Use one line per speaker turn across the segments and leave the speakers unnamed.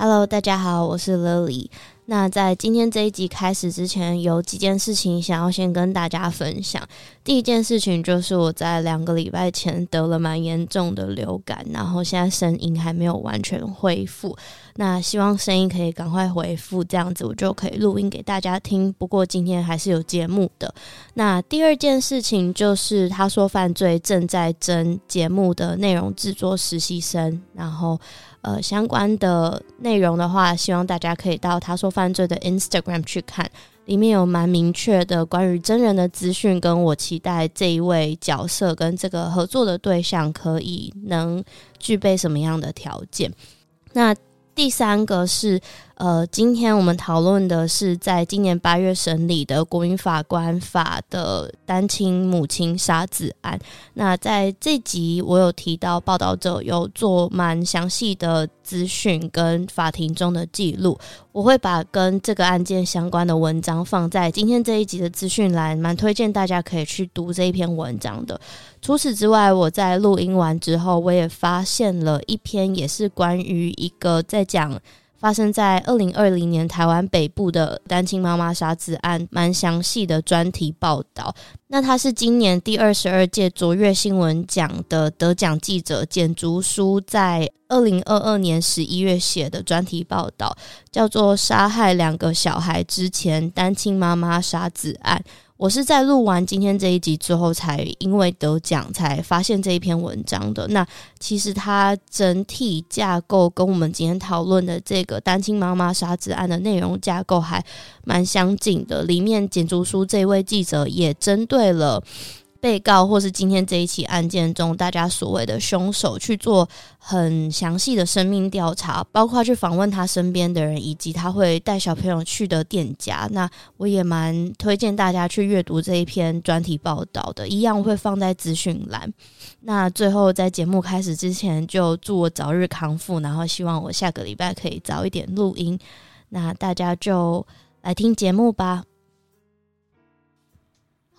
Hello，大家好，我是 Lily。那在今天这一集开始之前，有几件事情想要先跟大家分享。第一件事情就是我在两个礼拜前得了蛮严重的流感，然后现在声音还没有完全恢复。那希望声音可以赶快回复，这样子我就可以录音给大家听。不过今天还是有节目的。那第二件事情就是，他说犯罪正在征节目的内容制作实习生，然后。呃，相关的内容的话，希望大家可以到他说犯罪的 Instagram 去看，里面有蛮明确的关于真人的资讯，跟我期待这一位角色跟这个合作的对象可以能具备什么样的条件。那第三个是。呃，今天我们讨论的是在今年八月审理的国民法官法的单亲母亲杀子案。那在这集我有提到，报道者有做蛮详细的资讯跟法庭中的记录，我会把跟这个案件相关的文章放在今天这一集的资讯栏，蛮推荐大家可以去读这一篇文章的。除此之外，我在录音完之后，我也发现了一篇也是关于一个在讲。发生在二零二零年台湾北部的单亲妈妈杀子案，蛮详细的专题报道。那他是今年第二十二届卓越新闻奖的得奖记者简竹书在二零二二年十一月写的专题报道，叫做《杀害两个小孩之前，单亲妈妈杀子案》。我是在录完今天这一集之后，才因为得奖才发现这一篇文章的。那其实它整体架构跟我们今天讨论的这个单亲妈妈杀子案的内容架构还蛮相近的。里面简竹书这位记者也针对了。被告或是今天这一起案件中，大家所谓的凶手去做很详细的生命调查，包括去访问他身边的人，以及他会带小朋友去的店家。那我也蛮推荐大家去阅读这一篇专题报道的，一样会放在资讯栏。那最后在节目开始之前，就祝我早日康复，然后希望我下个礼拜可以早一点录音。那大家就来听节目吧。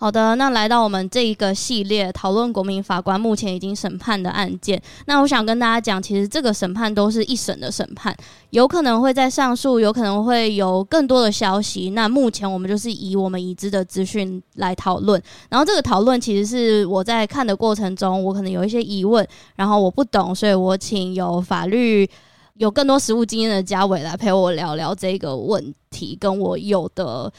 好的，那来到我们这一个系列讨论国民法官目前已经审判的案件。那我想跟大家讲，其实这个审判都是一审的审判，有可能会在上诉，有可能会有更多的消息。那目前我们就是以我们已知的资讯来讨论。然后这个讨论其实是我在看的过程中，我可能有一些疑问，然后我不懂，所以我请有法律有更多实务经验的家伟来陪我聊聊这个问题，跟我有的。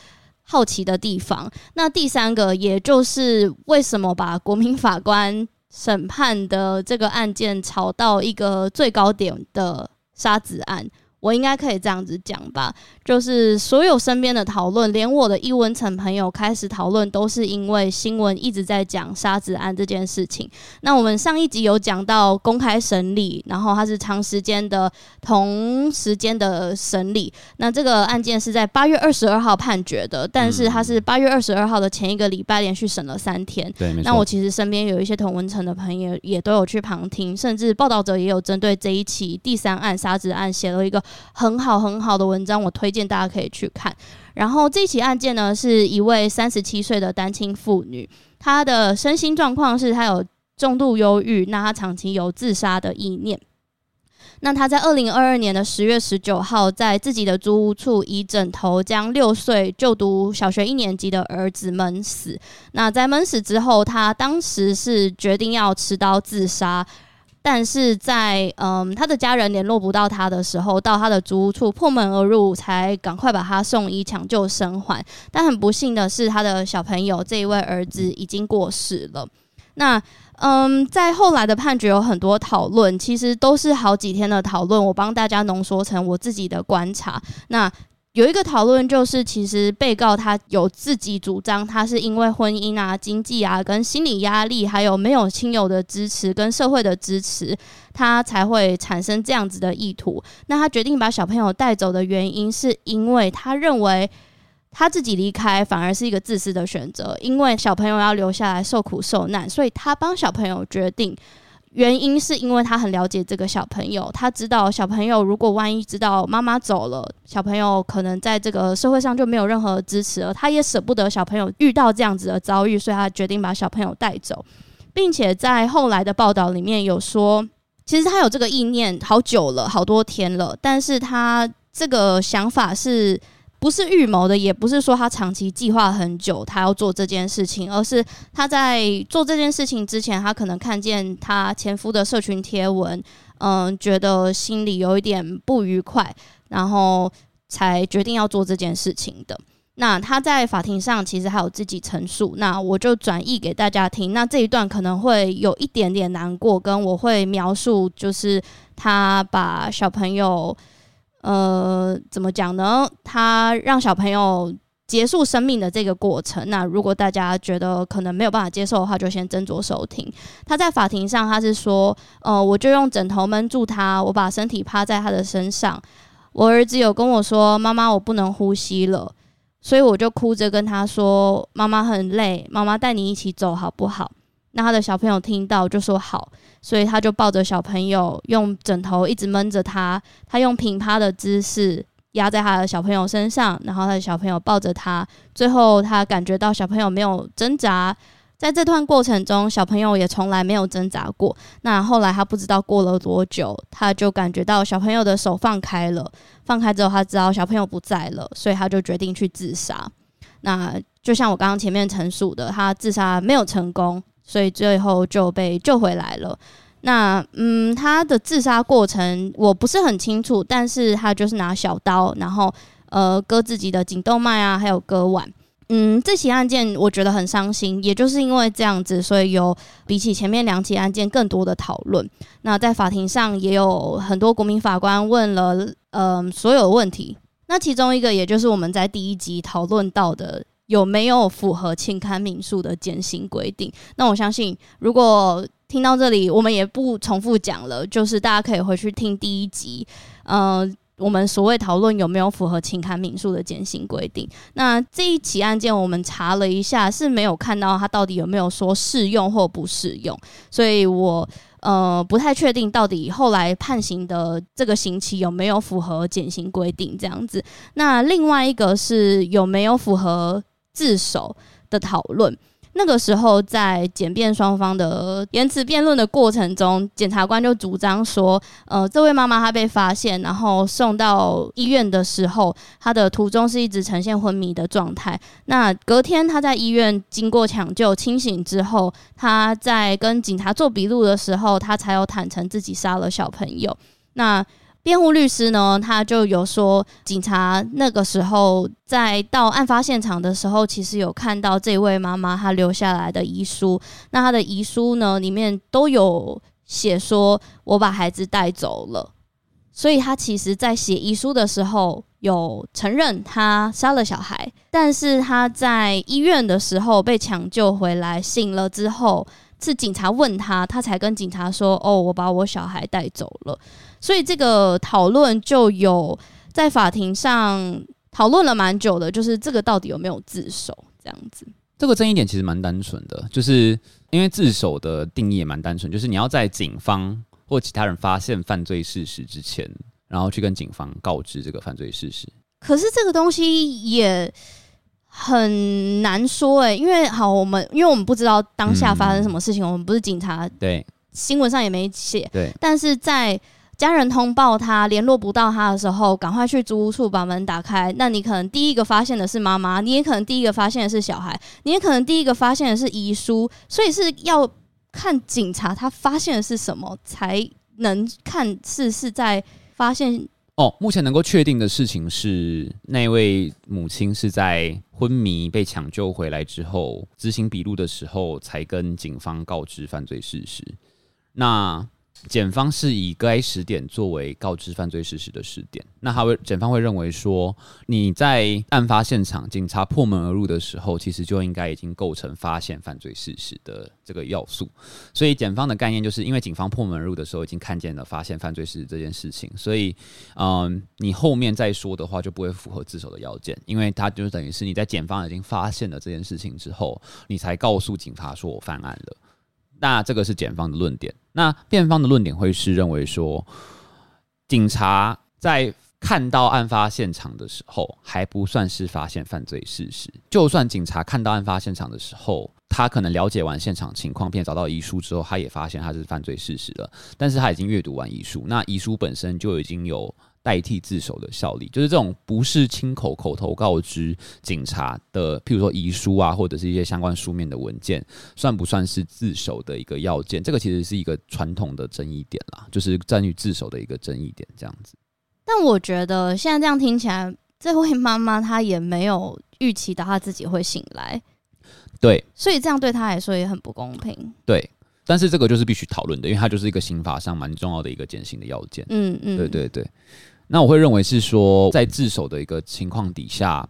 好奇的地方。那第三个，也就是为什么把国民法官审判的这个案件炒到一个最高点的杀子案。我应该可以这样子讲吧，就是所有身边的讨论，连我的异温层朋友开始讨论，都是因为新闻一直在讲杀子案这件事情。那我们上一集有讲到公开审理，然后它是长时间的同时间的审理。那这个案件是在八月二十二号判决的，但是它是八月二十二号的前一个礼拜连续审了三天。对。那我其实身边有一些同文层的朋友也都有去旁听，甚至报道者也有针对这一起第三案杀子案写了一个。很好很好的文章，我推荐大家可以去看。然后这起案件呢，是一位三十七岁的单亲妇女，她的身心状况是她有重度忧郁，那她长期有自杀的意念。那她在二零二二年的十月十九号，在自己的租屋处以枕头将六岁就读小学一年级的儿子闷死。那在闷死之后，她当时是决定要持刀自杀。
但是在嗯他的家人联络不到他的时候，到他的租屋处破门而入，才赶快把他送医抢救生还。但很不幸的是，他的小朋友这一位儿子已经过世了。那嗯，在后来的判决有很多讨论，其实都是好几天的讨论。我帮大家浓缩成我自己的观察。那有一个讨论就是，其实被告他有自己主张，他是因为婚姻啊、经济啊、跟心理压力，还有没有亲友的支持跟社会的支持，他才会产生这样子的意图。那他决定把小朋友带走的原因，是因为他认为他自己离开反而是一个自私的选择，因为小朋友要留下来受苦受难，所以他帮小朋友决定。原因是因为他很了解这个小朋友，他知道小朋友如果万一知道妈妈走了，小朋友可能在这个社会上就没有任何支持了。他也舍不得小朋友遇到这样子的遭遇，所以他决定把小朋友带走，并且在后来的报道里面有说，其实他有这个意念好久了，好多天了，但是他这个想法是。不是预谋的，也不是说他长期计划很久，他要做这件事情，而是他在做这件事情之前，他可能看见他前夫的社群贴文，嗯，觉得心里有一点不愉快，然后才决定要做这件事情的。那他在法庭上其实还有自己陈述，那我就转译给大家听。那这一段可能会有一点点难过，跟我会描述，就是他把小朋友。呃，怎么讲呢？他让小朋友结束生命的这个过程。那如果大家觉得可能没有办法接受的话，就先斟酌收听。他在法庭上，他是说：“呃，我就用枕头闷住他，我把身体趴在他的身上。我儿子有跟我说：‘妈妈，我不能呼吸了。’所以我就哭着跟他说：‘妈妈很累，妈妈带你一起走好不好？’那他的小朋友听到就说好。”所以他就抱着小朋友，用枕头一直闷着他。他用平趴的姿势压在他的小朋友身上，然后他的小朋友抱着他。最后他感觉到小朋友没有挣扎，在这段过程中，小朋友也从来没有挣扎过。那后来他不知道过了多久，他就感觉到小朋友的手放开了。放开之后，他知道小朋友不在了，所以他就决定去自杀。那就像我刚刚前面陈述的，他自杀没有成功。所以最后就被救回来了。那嗯，他的自杀过程我不是很清楚，但是他就是拿小刀，然后呃割自己的颈动脉啊，还有割腕。嗯，这起案件我觉得很伤心，也就是因为这样子，所以有比起前面两起案件更多的讨论。那在法庭上也有很多国民法官问了嗯、呃、所有问题。那其中一个也就是我们在第一集讨论到的。有没有符合轻堪民诉的减刑规定？那我相信，如果听到这里，我们也不重复讲了，就是大家可以回去听第一集。呃，我们所谓讨论有没有符合轻堪民诉的减刑规定？那这一起案件，我们查了一下，是没有看到它到底有没有说适用或不适用，所以我呃不太确定到底后来判刑的这个刑期有没有符合减刑规定这样子。那另外一个是有没有符合？自首的讨论，那个时候在检辩双方的言辞辩论的过程中，检察官就主张说，呃，这位妈妈她被发现，然后送到医院的时候，她的途中是一直呈现昏迷的状态。那隔天她在医院经过抢救清醒之后，她在跟警察做笔录的时候，她才有坦承自己杀了小朋友。那辩护律师呢，他就有说，警察那个时候在到案发现场的时候，其实有看到这位妈妈她留下来的遗书。那她的遗书呢，里面都有写说，我把孩子带走了。所以他其实在写遗书的时候，有承认他杀了小孩。但是他在医院的时候被抢救回来，醒了之后，是警察问他，他才跟警察说：“哦，我把我小孩带走了。”所以这个讨论就有在法庭上讨论了蛮久的，就是这个到底有没有自首这样子。
这个争议点其实蛮单纯的，就是因为自首的定义也蛮单纯，就是你要在警方或其他人发现犯罪事实之前，然后去跟警方告知这个犯罪事实。
可是这个东西也很难说诶，因为好，我们因为我们不知道当下发生什么事情，嗯、我们不是警察，
对，
新闻上也没写，
对，
但是在。家人通报他联络不到他的时候，赶快去租屋处把门打开。那你可能第一个发现的是妈妈，你也可能第一个发现的是小孩，你也可能第一个发现的是遗书。所以是要看警察他发现的是什么，才能看是是在发现。
哦，目前能够确定的事情是，那位母亲是在昏迷被抢救回来之后，执行笔录的时候才跟警方告知犯罪事实。那检方是以该时点作为告知犯罪事实的时点，那他会检方会认为说，你在案发现场，警察破门而入的时候，其实就应该已经构成发现犯罪事实的这个要素。所以检方的概念就是因为警方破门而入的时候已经看见了发现犯罪事实这件事情，所以嗯，你后面再说的话就不会符合自首的要件，因为他就等于是你在检方已经发现了这件事情之后，你才告诉警察说我犯案了。那这个是检方的论点，那辩方的论点会是认为说，警察在看到案发现场的时候，还不算是发现犯罪事实。就算警察看到案发现场的时候，他可能了解完现场情况，并找到遗书之后，他也发现他是犯罪事实了，但是他已经阅读完遗书，那遗书本身就已经有。代替自首的效力，就是这种不是亲口口头告知警察的，譬如说遗书啊，或者是一些相关书面的文件，算不算是自首的一个要件？这个其实是一个传统的争议点啦，就是关于自首的一个争议点，这样子。
但我觉得现在这样听起来，这位妈妈她也没有预期到她自己会醒来，
对，
所以这样对她来说也很不公平，
对。但是这个就是必须讨论的，因为它就是一个刑法上蛮重要的一个减刑的要件。
嗯嗯，
对对对。那我会认为是说，在自首的一个情况底下，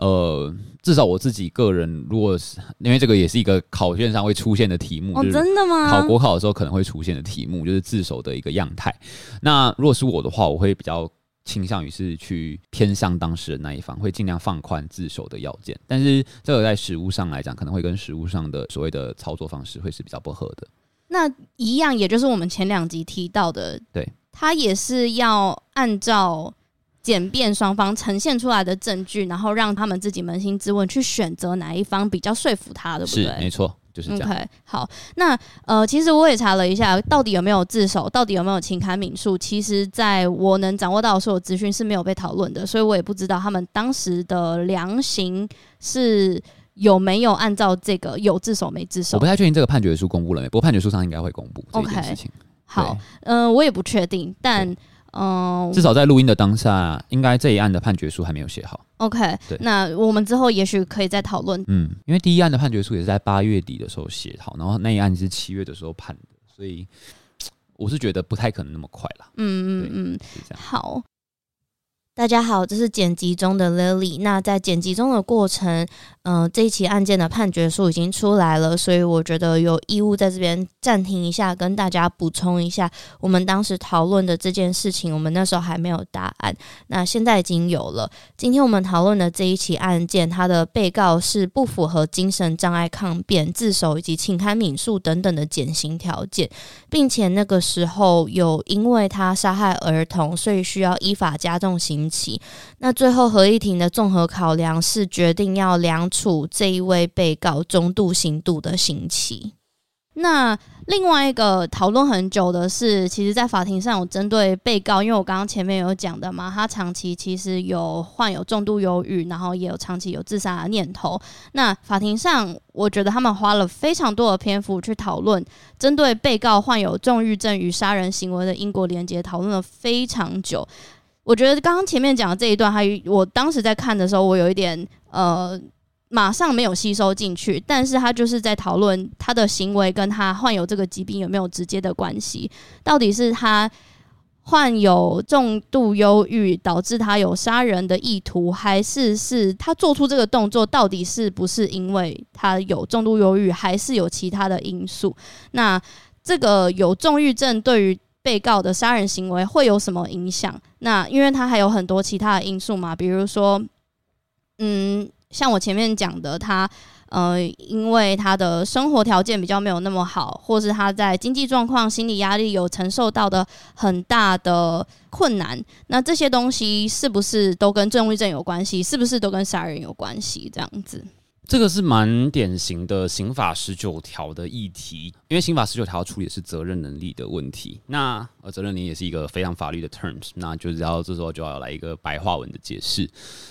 呃，至少我自己个人，如果是因为这个也是一个考卷上会出现的题目，
哦，真的吗？
考国考的时候可能会出现的题目，就是自首的一个样态。那如果是我的话，我会比较倾向于是去偏向当事人那一方，会尽量放宽自首的要件。但是这个在实务上来讲，可能会跟实务上的所谓的操作方式会是比较不合的。
那一样，也就是我们前两集提到的，
对。
他也是要按照检辩双方呈现出来的证据，然后让他们自己扪心自问，去选择哪一方比较说服他的，对不对？
是，没错，就是这样。
OK，好，那呃，其实我也查了一下，到底有没有自首，到底有没有情堪民诉，其实在我能掌握到的所有资讯是没有被讨论的，所以我也不知道他们当时的量刑是有没有按照这个有自首没自首。
我不太确定这个判决书公布了没，不过判决书上应该会公布这件事情。Okay.
好，嗯、呃，我也不确定，但嗯，呃、
至少在录音的当下，应该这一案的判决书还没有写好。
OK，对，那我们之后也许可以再讨论。
嗯，因为第一案的判决书也是在八月底的时候写好，然后那一案是七月的时候判的，所以我是觉得不太可能那么快啦。
嗯嗯嗯。好。
大家好，这是剪辑中的 Lily。那在剪辑中的过程，嗯、这一起案件的判决书已经出来了，所以我觉得有义务在这边暂停一下，跟大家补充一下我们当时讨论的这件事情。我们那时候还没有答案，那现在已经有了。今天我们讨论的这一起案件，它的被告是不符合精神障碍抗辩、自首以及情堪民诉等等的减刑条件，并且那个时候有因为他杀害儿童，所以需要依法加重刑期。那最后合议庭的综合考量是决定要量处这一位被告中度刑度的刑期。
那另外一个讨论很久的是，其实，在法庭上有针对被告，因为我刚刚前面有讲的嘛，他长期其实有患有重度忧郁，然后也有长期有自杀的念头。那法庭上，我觉得他们花了非常多的篇幅去讨论针对被告患有重郁症与杀人行为的因果连结，讨论了非常久。我觉得刚刚前面讲的这一段，还我当时在看的时候，我有一点呃，马上没有吸收进去。但是他就是在讨论他的行为跟他患有这个疾病有没有直接的关系？到底是他患有重度忧郁导致他有杀人的意图，还是是他做出这个动作到底是不是因为他有重度忧郁，还是有其他的因素？那这个有重郁症对于被告的杀人行为会有什么影响？那因为他还有很多其他的因素嘛，比如说，嗯，像我前面讲的，他呃，因为他的生活条件比较没有那么好，或是他在经济状况、心理压力有承受到的很大的困难，那这些东西是不是都跟重郁症有关系？是不是都跟杀人有关系？这样子。
这个是蛮典型的刑法十九条的议题，因为刑法十九条处理的是责任能力的问题。那呃，责任能力也是一个非常法律的 terms，那就是要这时候就要来一个白话文的解释。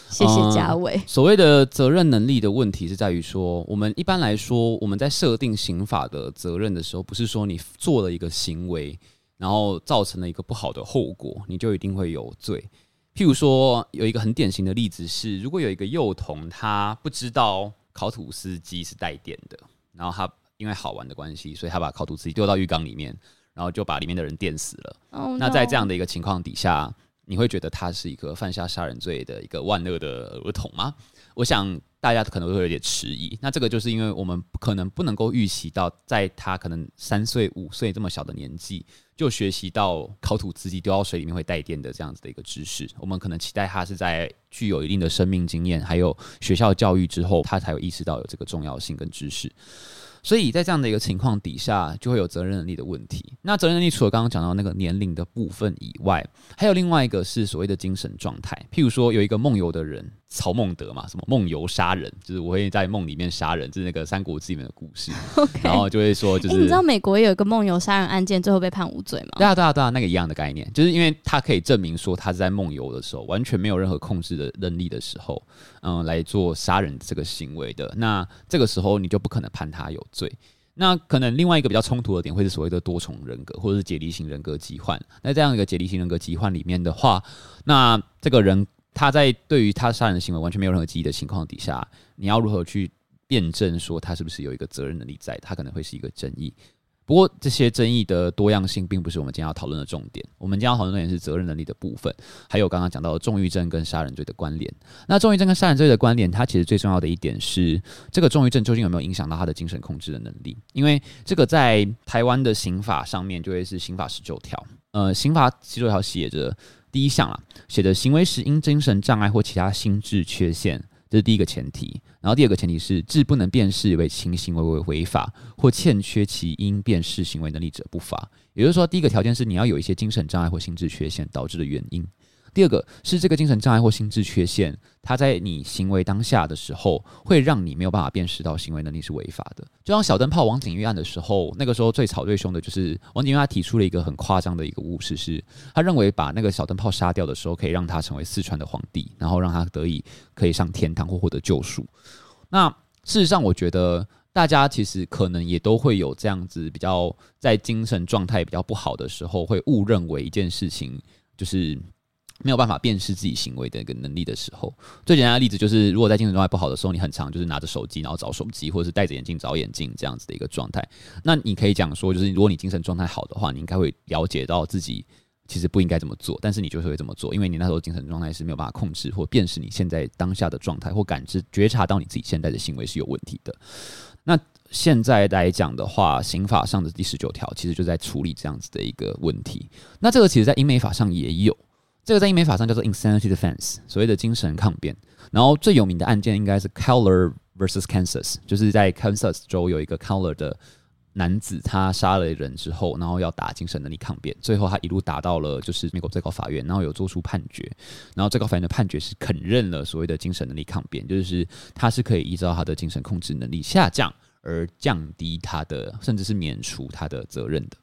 谢谢嘉伟。
呃，所谓的责任能力的问题是在于说，我们一般来说，我们在设定刑法的责任的时候，不是说你做了一个行为，然后造成了一个不好的后果，你就一定会有罪。譬如说，有一个很典型的例子是，如果有一个幼童，他不知道。烤吐司机是带电的，然后他因为好玩的关系，所以他把烤吐司机丢到浴缸里面，然后就把里面的人电死了。Oh, no. 那在这样的一个情况底下，你会觉得他是一个犯下杀人罪的一个万恶的儿童吗？我想大家可能会有点迟疑。那这个就是因为我们可能不能够预期到，在他可能三岁、五岁这么小的年纪。就学习到烤吐司机丢到水里面会带电的这样子的一个知识，我们可能期待他是在具有一定的生命经验，还有学校教育之后，他才有意识到有这个重要性跟知识。所以在这样的一个情况底下，就会有责任能力的问题。那责任能力除了刚刚讲到那个年龄的部分以外，还有另外一个是所谓的精神状态。譬如说，有一个梦游的人。曹孟德嘛，什么梦游杀人，就是我会在梦里面杀人，就是那个《三国志》里面的故事。Okay. 然后就会说，就是、欸、你知道
美国也有一个梦游杀人案件，最后被判无罪吗？
对啊，对啊，对啊，那个一样的概念，就是因为他可以证明说他是在梦游的时候，完全没有任何控制的能力的时候，嗯，来做杀人这个行为的。那这个时候你就不可能判他有罪。那可能另外一个比较冲突的点，会是所谓的多重人格，或者是解离型人格疾患。那这样一个解离型人格疾患里面的话，那这个人。他在对于他杀人的行为完全没有任何记忆的情况底下，你要如何去辩证说他是不是有一个责任能力在？他可能会是一个争议。不过这些争议的多样性并不是我们今天要讨论的重点。我们今天要讨论的也是责任能力的部分，还有刚刚讲到的重郁症跟杀人罪的关联。那重郁症跟杀人罪的关联，它其实最重要的一点是，这个重郁症究竟有没有影响到他的精神控制的能力？因为这个在台湾的刑法上面就会是刑法十九条。呃，刑法十九条写着。第一项啊，写的行为时因精神障碍或其他心智缺陷，这是第一个前提。然后第二个前提是，致不能辨识为轻行为为违法或欠缺其应辨识行为能力者不罚。也就是说，第一个条件是你要有一些精神障碍或心智缺陷导致的原因。第二个是这个精神障碍或心智缺陷，它在你行为当下的时候，会让你没有办法辨识到行为能力是违法的。就像小灯泡王景玉案的时候，那个时候最吵最凶的就是王景玉，他提出了一个很夸张的一个误事，是他认为把那个小灯泡杀掉的时候，可以让他成为四川的皇帝，然后让他得以可以上天堂或获得救赎。那事实上，我觉得大家其实可能也都会有这样子比较在精神状态比较不好的时候，会误认为一件事情就是。没有办法辨识自己行为的一个能力的时候，最简单的例子就是，如果在精神状态不好的时候，你很常就是拿着手机，然后找手机，或者是戴着眼镜找眼镜这样子的一个状态。那你可以讲说，就是如果你精神状态好的话，你应该会了解到自己其实不应该这么做，但是你就是会这么做，因为你那时候精神状态是没有办法控制或辨识你现在当下的状态，或感知觉察到你自己现在的行为是有问题的。那现在来讲的话，刑法上的第十九条其实就在处理这样子的一个问题。那这个其实在英美法上也有。这个在英美法上叫做 insanity defense，所谓的精神抗辩。然后最有名的案件应该是 Keller versus Kansas，就是在 Kansas 州有一个 Keller 的男子，他杀了人之后，然后要打精神能力抗辩，最后他一路打到了就是美国最高法院，然后有做出判决，然后最高法院的判决是肯认了所谓的精神能力抗辩，就是他是可以依照他的精神控制能力下降而降低他的，甚至是免除他的责任的。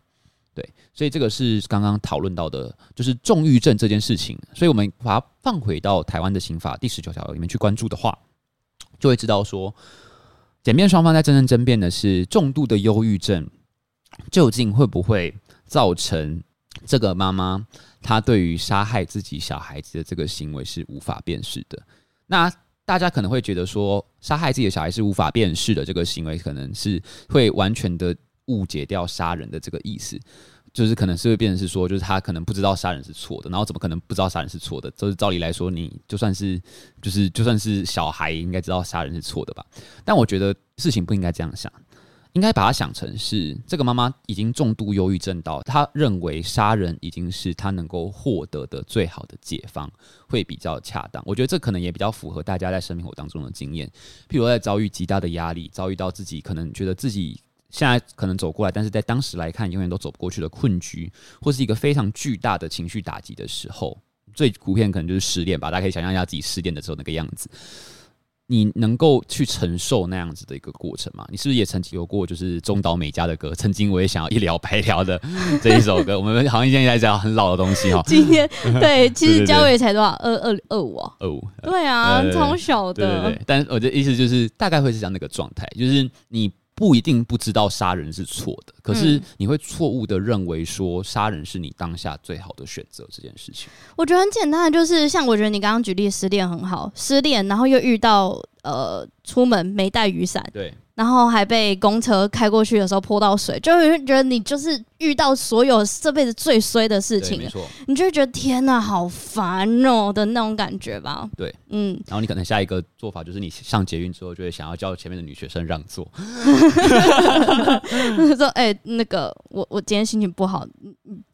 对，所以这个是刚刚讨论到的，就是重郁症这件事情。所以我们把它放回到台湾的刑法第十九条里面去关注的话，就会知道说，检辩双方在真正争辩的是重度的忧郁症究竟会不会造成这个妈妈她对于杀害自己小孩子的这个行为是无法辨识的。那大家可能会觉得说，杀害自己的小孩是无法辨识的这个行为，可能是会完全的。误解掉杀人的这个意思，就是可能是会变成是说，就是他可能不知道杀人是错的，然后怎么可能不知道杀人是错的？就是照理来说，你就算是就是就算是小孩，应该知道杀人是错的吧？但我觉得事情不应该这样想，应该把它想成是这个妈妈已经重度忧郁症到，她认为杀人已经是她能够获得的最好的解方，会比较恰当。我觉得这可能也比较符合大家在生活当中的经验，譬如在遭遇极大的压力，遭遇到自己可能觉得自己。现在可能走过来，但是在当时来看，永远都走不过去的困局，或是一个非常巨大的情绪打击的时候，最普遍可能就是失恋吧。大家可以想象一下自己失恋的时候那个样子。你能够去承受那样子的一个过程吗？你是不是也曾经有过，就是中岛美嘉的歌？曾经我也想要一了百了的这一首歌。我们好像现在在讲很老的东西哈。
今天对，其实嘉伟才多少？二二二五啊。
二五。
对啊，超小的。
但我的意思就是，大概会是这样那个状态，就是你。不一定不知道杀人是错的，可是你会错误的认为说杀人是你当下最好的选择这件事情。
我觉得很简单的，就是像我觉得你刚刚举例失恋很好，失恋然后又遇到呃出门没带雨伞，
对。
然后还被公车开过去的时候泼到水，就会觉得你就是遇到所有这辈子最衰的事情，
了，
你就会觉得天哪，好烦哦的那种感觉吧？
对，嗯。然后你可能下一个做法就是你上捷运之后就会想要叫前面的女学生让座，
说：“哎、欸，那个我我今天心情不好，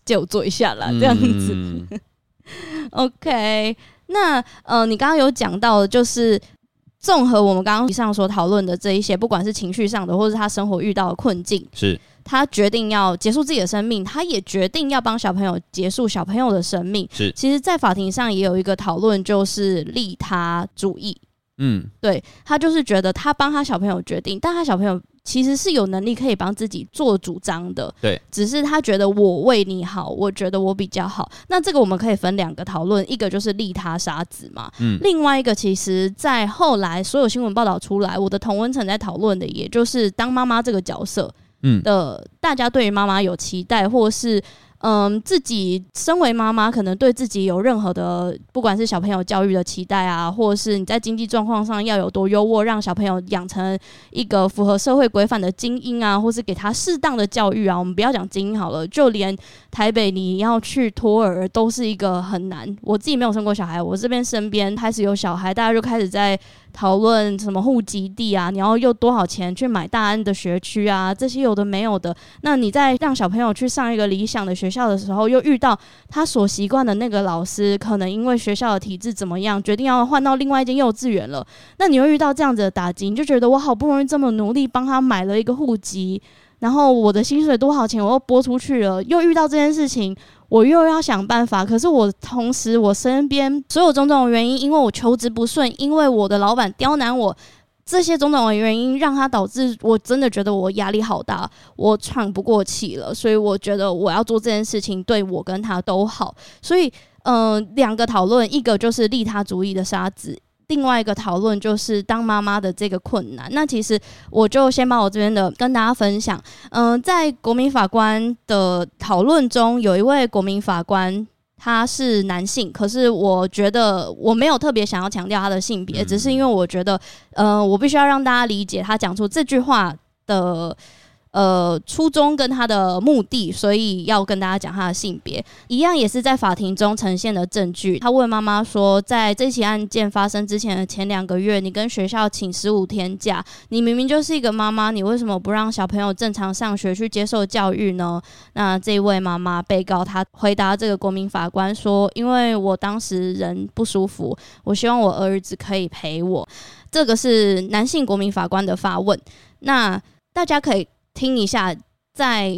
借我坐一下啦。这样子。嗯” OK，那呃，你刚刚有讲到的就是。综合我们刚刚以上所讨论的这一些，不管是情绪上的，或是他生活遇到的困境，
是
他决定要结束自己的生命，他也决定要帮小朋友结束小朋友的生命。
是，
其实，在法庭上也有一个讨论，就是利他主义。
嗯，
对，他就是觉得他帮他小朋友决定，但他小朋友。其实是有能力可以帮自己做主张的，
对，
只是他觉得我为你好，我觉得我比较好。那这个我们可以分两个讨论，一个就是利他杀子嘛，嗯，另外一个其实，在后来所有新闻报道出来，我的同文层在讨论的，也就是当妈妈这个角色，嗯的，大家对于妈妈有期待，或是。嗯，自己身为妈妈，可能对自己有任何的，不管是小朋友教育的期待啊，或者是你在经济状况上要有多优渥，让小朋友养成一个符合社会规范的精英啊，或是给他适当的教育啊。我们不要讲精英好了，就连台北你要去托儿都是一个很难。我自己没有生过小孩，我这边身边开始有小孩，大家就开始在。讨论什么户籍地啊？你要用多少钱去买大安的学区啊？这些有的没有的。那你在让小朋友去上一个理想的学校的时候，又遇到他所习惯的那个老师，可能因为学校的体制怎么样，决定要换到另外一间幼稚园了。那你又遇到这样子的打击，你就觉得我好不容易这么努力帮他买了一个户籍，然后我的薪水多少钱我又拨出去了，又遇到这件事情。我又要想办法，可是我同时我身边所有种种原因，因为我求职不顺，因为我的老板刁难我，这些种种的原因让他导致我真的觉得我压力好大，我喘不过气了，所以我觉得我要做这件事情对我跟他都好，所以嗯，呃，两个讨论，一个就是利他主义的沙子。另外一个讨论就是当妈妈的这个困难。那其实我就先把我这边的跟大家分享。嗯、在国民法官的讨论中，有一位国民法官他是男性，可是我觉得我没有特别想要强调他的性别，只是因为我觉得，呃，我必须要让大家理解他讲出这句话的。呃，初衷跟他的目的，所以要跟大家讲他的性别，一样也是在法庭中呈现的证据。他问妈妈说，在这起案件发生之前的前两个月，你跟学校请十五天假，你明明就是一个妈妈，你为什么不让小朋友正常上学去接受教育呢？那这位妈妈被告她回答这个国民法官说，因为我当时人不舒服，我希望我儿子可以陪我。这个是男性国民法官的发问。那大家可以。听一下，在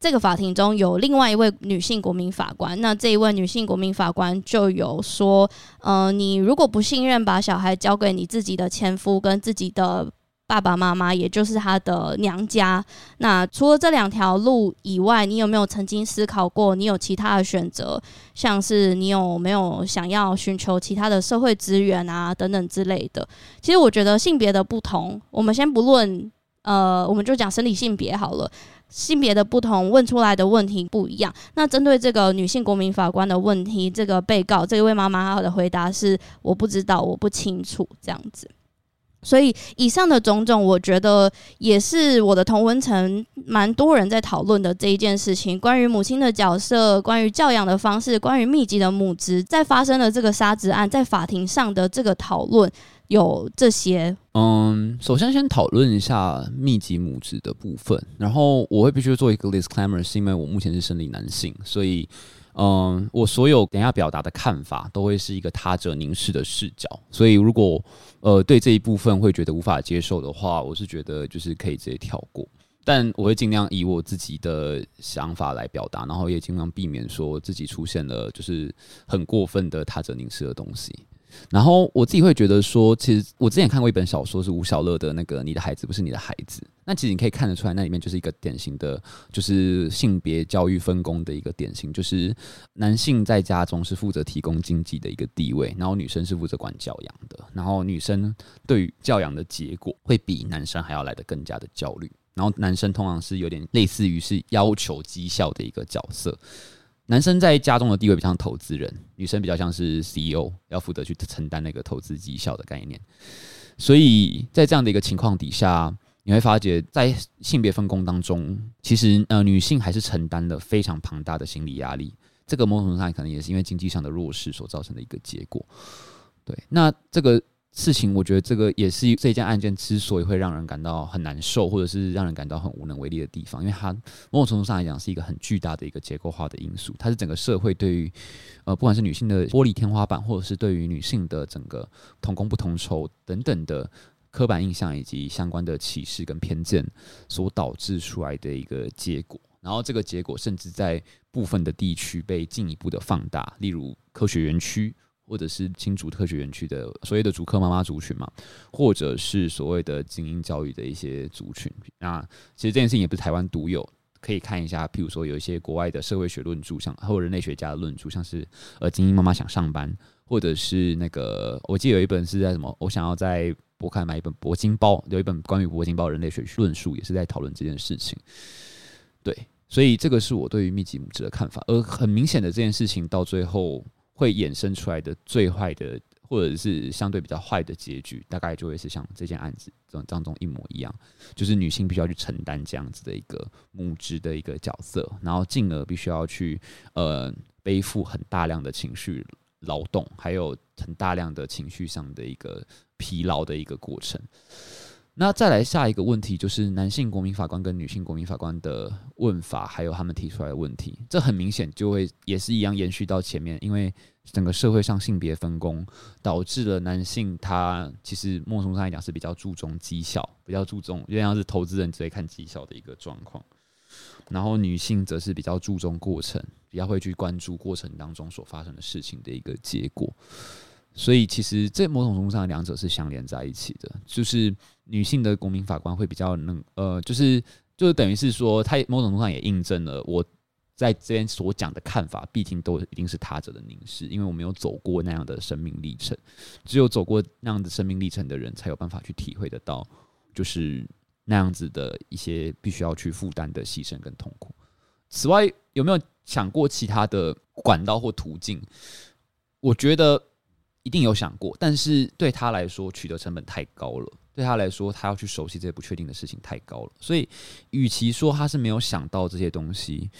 这个法庭中有另外一位女性国民法官，那这一位女性国民法官就有说，呃，你如果不信任把小孩交给你自己的前夫跟自己的爸爸妈妈，也就是他的娘家，那除了这两条路以外，你有没有曾经思考过，你有其他的选择，像是你有没有想要寻求其他的社会资源啊等等之类的？其实我觉得性别的不同，我们先不论。呃，我们就讲生理性别好了，性别的不同，问出来的问题不一样。那针对这个女性国民法官的问题，这个被告这一位妈妈她的回答是：我不知道，我不清楚这样子。所以以上的种种，我觉得也是我的同温层蛮多人在讨论的这一件事情，关于母亲的角色，关于教养的方式，关于密集的母职，在发生了这个杀子案，在法庭上的这个讨论。有这些，
嗯，首先先讨论一下密集母职的部分，然后我会必须做一个 disclaimer，是因为我目前是生理男性，所以，嗯，我所有等下表达的看法都会是一个他者凝视的视角，所以如果呃对这一部分会觉得无法接受的话，我是觉得就是可以直接跳过，但我会尽量以我自己的想法来表达，然后也尽量避免说自己出现了就是很过分的他者凝视的东西。然后我自己会觉得说，其实我之前看过一本小说，是吴晓乐的那个《你的孩子不是你的孩子》。那其实你可以看得出来，那里面就是一个典型的，就是性别教育分工的一个典型，就是男性在家中是负责提供经济的一个地位，然后女生是负责管教养的。然后女生对于教养的结果会比男生还要来得更加的焦虑。然后男生通常是有点类似于是要求绩效的一个角色。男生在家中的地位比较像投资人，女生比较像是 CEO，要负责去承担那个投资绩效的概念。所以在这样的一个情况底下，你会发觉在性别分工当中，其实呃女性还是承担了非常庞大的心理压力。这个某种程度上可能也是因为经济上的弱势所造成的一个结果。对，那这个。事情，我觉得这个也是这件案件之所以会让人感到很难受，或者是让人感到很无能为力的地方，因为它某种程度上来讲是一个很巨大的一个结构化的因素，它是整个社会对于呃不管是女性的玻璃天花板，或者是对于女性的整个同工不同酬等等的刻板印象以及相关的歧视跟偏见所导致出来的一个结果，然后这个结果甚至在部分的地区被进一步的放大，例如科学园区。或者是新竹特学园区的所谓的竹科妈妈族群嘛，或者是所谓的精英教育的一些族群。那其实这件事情也不是台湾独有，可以看一下，譬如说有一些国外的社会学论著，像后人类学家的论著，像是呃精英妈妈想上班，或者是那个我记得有一本是在什么，我想要在博客买一本铂金包，有一本关于铂金包人类学论述，也是在讨论这件事情。对，所以这个是我对于密集母职的看法。而很明显的这件事情到最后。会衍生出来的最坏的，或者是相对比较坏的结局，大概就会是像这件案子这种当中一模一样，就是女性必须要去承担这样子的一个母职的一个角色，然后进而必须要去呃背负很大量的情绪劳动，还有很大量的情绪上的一个疲劳的一个过程。那再来下一个问题，就是男性国民法官跟女性国民法官的问法，还有他们提出来的问题，这很明显就会也是一样延续到前面，因为整个社会上性别分工导致了男性他其实某种上来讲是比较注重绩效，比较注重，就像是投资人只会看绩效的一个状况，然后女性则是比较注重过程，比较会去关注过程当中所发生的事情的一个结果。所以其实这某种程度上，两者是相连在一起的。就是女性的国民法官会比较能，呃，就是就是等于是说，她某种程度上也印证了我在这边所讲的看法，毕竟都一定是他者的凝视，因为我没有走过那样的生命历程，只有走过那样的生命历程的人，才有办法去体会得到，就是那样子的一些必须要去负担的牺牲跟痛苦。此外，有没有想过其他的管道或途径？我觉得。一定有想过，但是对他来说，取得成本太高了。对他来说，他要去熟悉这些不确定的事情太高了。所以，与其说他是没有想到这些东西，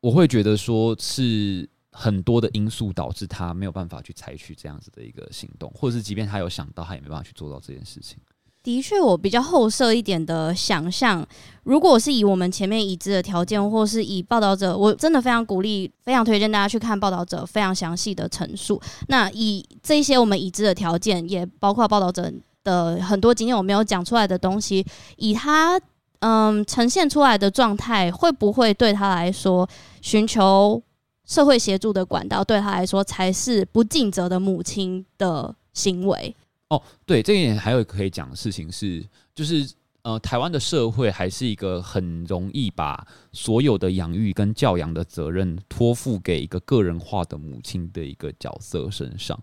我会觉得说是很多的因素导致他没有办法去采取这样子的一个行动，或者是即便他有想到，他也没办法去做到这件事情。
的确，我比较后设一点的想象，如果是以我们前面已知的条件，或是以报道者，我真的非常鼓励、非常推荐大家去看报道者非常详细的陈述。那以这些我们已知的条件，也包括报道者的很多经验，我没有讲出来的东西，以他嗯呈现出来的状态，会不会对他来说，寻求社会协助的管道，对他来说才是不尽责的母亲的行为？
哦，对，这一点还有可以讲的事情是，就是呃，台湾的社会还是一个很容易把所有的养育跟教养的责任托付给一个个人化的母亲的一个角色身上。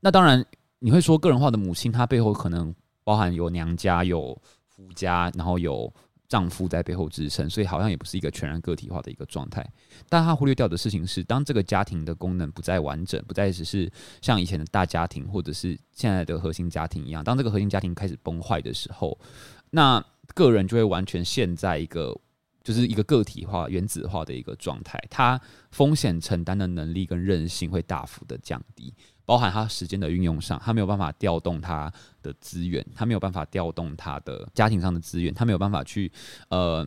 那当然，你会说个人化的母亲，她背后可能包含有娘家、有夫家，然后有。丈夫在背后支撑，所以好像也不是一个全然个体化的一个状态。但他忽略掉的事情是，当这个家庭的功能不再完整，不再只是像以前的大家庭，或者是现在的核心家庭一样，当这个核心家庭开始崩坏的时候，那个人就会完全陷在一个就是一个个体化、原子化的一个状态，他风险承担的能力跟韧性会大幅的降低。包含他时间的运用上，他没有办法调动他的资源，他没有办法调动他的家庭上的资源，他没有办法去呃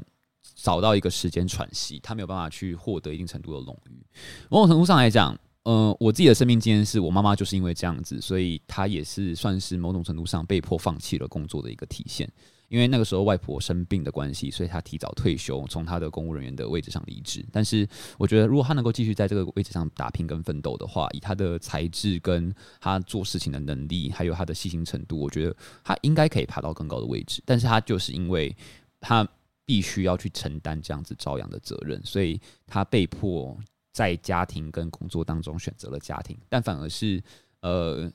找到一个时间喘息，他没有办法去获得一定程度的荣誉。某种程度上来讲，呃，我自己的生命经验是我妈妈就是因为这样子，所以她也是算是某种程度上被迫放弃了工作的一个体现。因为那个时候外婆生病的关系，所以他提早退休，从他的公务人员的位置上离职。但是我觉得，如果他能够继续在这个位置上打拼跟奋斗的话，以他的才智跟他做事情的能力，还有他的细心程度，我觉得他应该可以爬到更高的位置。但是他就是因为他必须要去承担这样子照养的责任，所以他被迫在家庭跟工作当中选择了家庭，但反而是呃。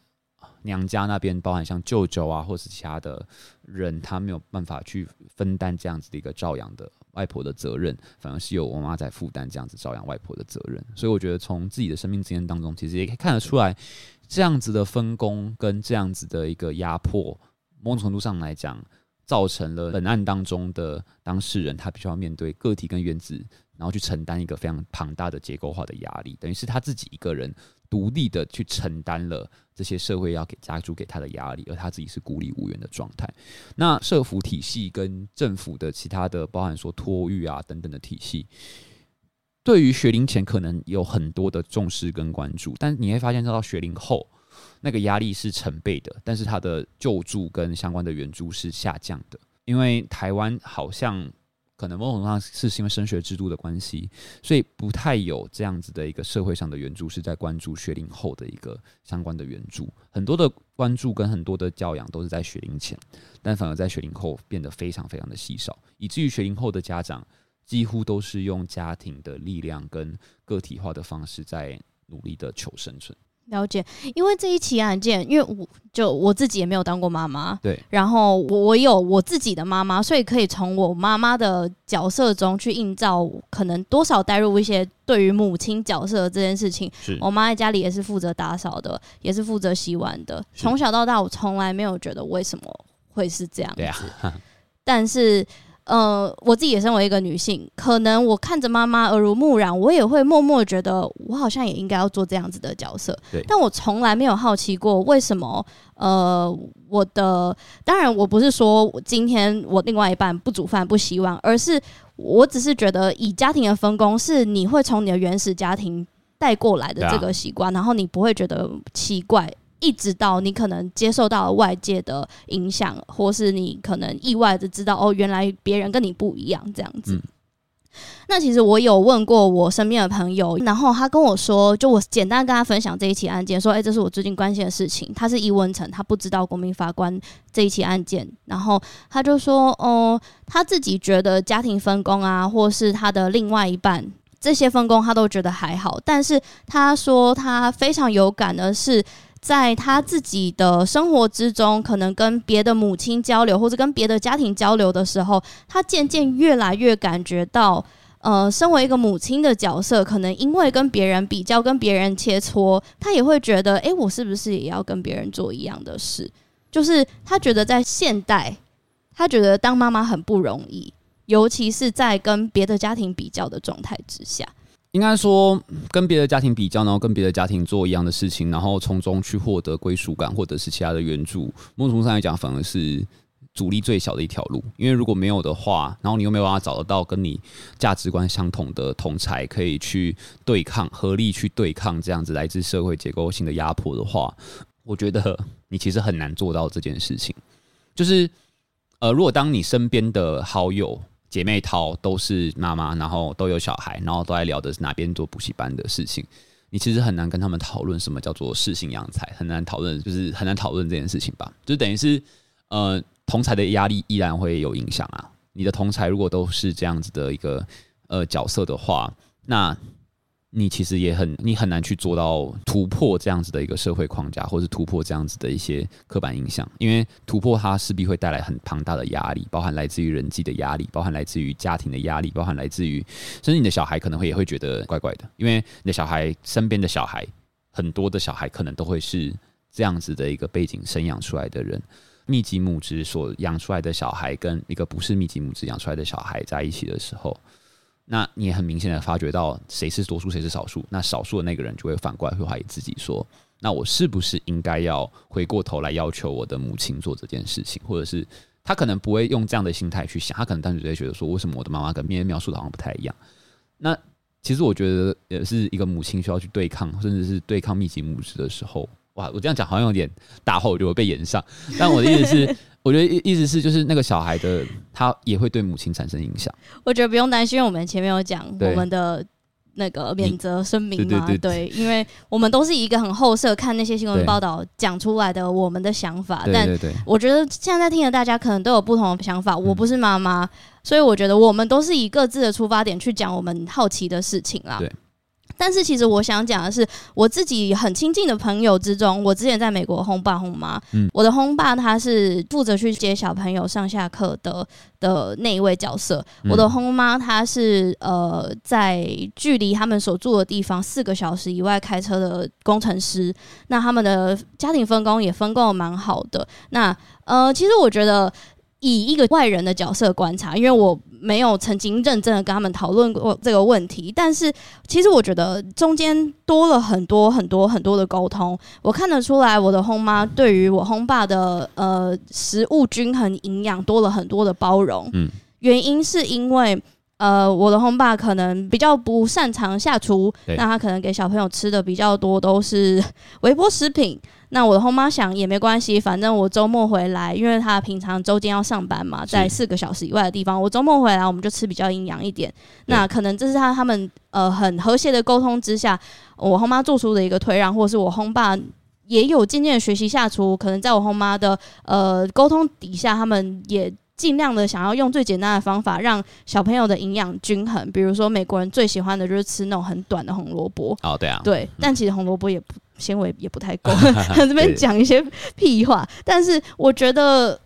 娘家那边包含像舅舅啊，或是其他的人，他没有办法去分担这样子的一个照养的外婆的责任，反而是由我妈在负担这样子照养外婆的责任。所以我觉得从自己的生命经验当中，其实也可以看得出来，这样子的分工跟这样子的一个压迫，某种程度上来讲，造成了本案当中的当事人他必须要面对个体跟原子，然后去承担一个非常庞大的结构化的压力，等于是他自己一个人。独立的去承担了这些社会要给家族给他的压力，而他自己是孤立无援的状态。那社福体系跟政府的其他的，包含说托育啊等等的体系，对于学龄前可能有很多的重视跟关注，但你会发现到学龄后那个压力是成倍的，但是他的救助跟相关的援助是下降的，因为台湾好像。可能某种程度上是因为升学制度的关系，所以不太有这样子的一个社会上的援助是在关注学龄后的一个相关的援助。很多的关注跟很多的教养都是在学龄前，但反而在学龄后变得非常非常的稀少，以至于学龄后的家长几乎都是用家庭的力量跟个体化的方式在努力的求生存。
了解，因为这一起案件，因为我就我自己也没有当过妈妈，
对，
然后我我有我自己的妈妈，所以可以从我妈妈的角色中去映照，可能多少带入一些对于母亲角色这件事情。
是
我妈在家里也是负责打扫的，也是负责洗碗的，从小到大我从来没有觉得为什么会是这样子，啊，但是。呃，我自己也身为一个女性，可能我看着妈妈耳濡目染，我也会默默觉得，我好像也应该要做这样子的角色。
对，
但我从来没有好奇过，为什么？呃，我的当然，我不是说今天我另外一半不煮饭不洗碗，而是我只是觉得，以家庭的分工，是你会从你的原始家庭带过来的这个习惯，然后你不会觉得奇怪。一直到你可能接受到外界的影响，或是你可能意外的知道哦，原来别人跟你不一样这样子。嗯。那其实我有问过我身边的朋友，然后他跟我说，就我简单跟他分享这一起案件，说，哎，这是我最近关心的事情。他是伊文成，他不知道国民法官这一起案件，然后他就说，哦，他自己觉得家庭分工啊，或是他的另外一半这些分工，他都觉得还好。但是他说他非常有感的是。在他自己的生活之中，可能跟别的母亲交流，或者跟别的家庭交流的时候，他渐渐越来越感觉到，呃，身为一个母亲的角色，可能因为跟别人比较，跟别人切磋，他也会觉得，哎、我是不是也要跟别人做一样的事？就是他觉得在现代，他觉得当妈妈很不容易，尤其是在跟别的家庭比较的状态之下。
应该说，跟别的家庭比较，然后跟别的家庭做一样的事情，然后从中去获得归属感，或者是其他的援助。某种程度上来讲，反而是阻力最小的一条路。因为如果没有的话，然后你又没有办法找得到跟你价值观相同的同才，可以去对抗、合力去对抗这样子来自社会结构性的压迫的话，我觉得你其实很难做到这件事情。就是，呃，如果当你身边的好友，姐妹淘都是妈妈，然后都有小孩，然后都在聊的是哪边做补习班的事情。你其实很难跟他们讨论什么叫做适性扬才，很难讨论，就是很难讨论这件事情吧。就等于是，呃，同才的压力依然会有影响啊。你的同才如果都是这样子的一个呃角色的话，那。你其实也很，你很难去做到突破这样子的一个社会框架，或是突破这样子的一些刻板印象，因为突破它势必会带来很庞大的压力，包含来自于人际的压力，包含来自于家庭的压力，包含来自于，甚至你的小孩可能会也会觉得怪怪的，因为你的小孩身边的小孩，很多的小孩可能都会是这样子的一个背景生养出来的人，密集母职所养出来的小孩，跟一个不是密集母职养出来的小孩在一起的时候。那你也很明显的发觉到谁是多数，谁是少数。那少数的那个人就会反过来会怀疑自己，说：那我是不是应该要回过头来要求我的母亲做这件事情？或者是他可能不会用这样的心态去想，他可能单纯就会觉得说：为什么我的妈妈跟别人描述的好像不太一样？那其实我觉得也是一个母亲需要去对抗，甚至是对抗密集母职的时候。哇，我这样讲好像有点大后就会被炎上。但我的意思是。我觉得意意思是，就是那个小孩的他也会对母亲产生影响。
我觉得不用担心，因为我们前面有讲我们的那个免责声明嘛，对，对，对，对，因为我们都是一个很后设看那些新闻报道讲出来的我们的想法。对对对，但我觉得现在听的大家可能都有不同的想法。我不是妈妈，嗯，所以我觉得我们都是以各自的出发点去讲我们好奇的事情啦。对。但是其实我想讲的是，我自己很亲近的朋友之中，我之前在美国轰爸轰妈，嗯，我的轰爸他是负责去接小朋友上下课的的那一位角色，嗯、我的轰妈她是呃在距离他们所住的地方四个小时以外开车的工程师，那他们的家庭分工也分工的蛮好的。那呃，其实我觉得以一个外人的角色观察，因为我。没有曾经认真的跟他们讨论过这个问题，但是其实我觉得中间多了很多很多很多的沟通。我看得出来，我的轰妈对于我轰爸的呃食物均衡营养多了很多的包容。嗯，原因是因为呃我的轰爸可能比较不擅长下厨，那他可能给小朋友吃的比较多都是微波食品。那我的后妈想也没关系，反正我周末回来，因为他平常周间要上班嘛，在四个小时以外的地方，我周末回来我们就吃比较营养一点。那可能这是他他们呃很和谐的沟通之下，我后妈做出的一个退让，或者是我后爸也有渐渐学习下厨，可能在我后妈的呃沟通底下，他们也。尽量的想要用最简单的方法让小朋友的营养均衡，比如说美国人最喜欢的就是吃那种很短的红萝卜。
哦，对啊，
对，但其实红萝卜也不纤维也不太够，这边讲一些屁话。但是我觉得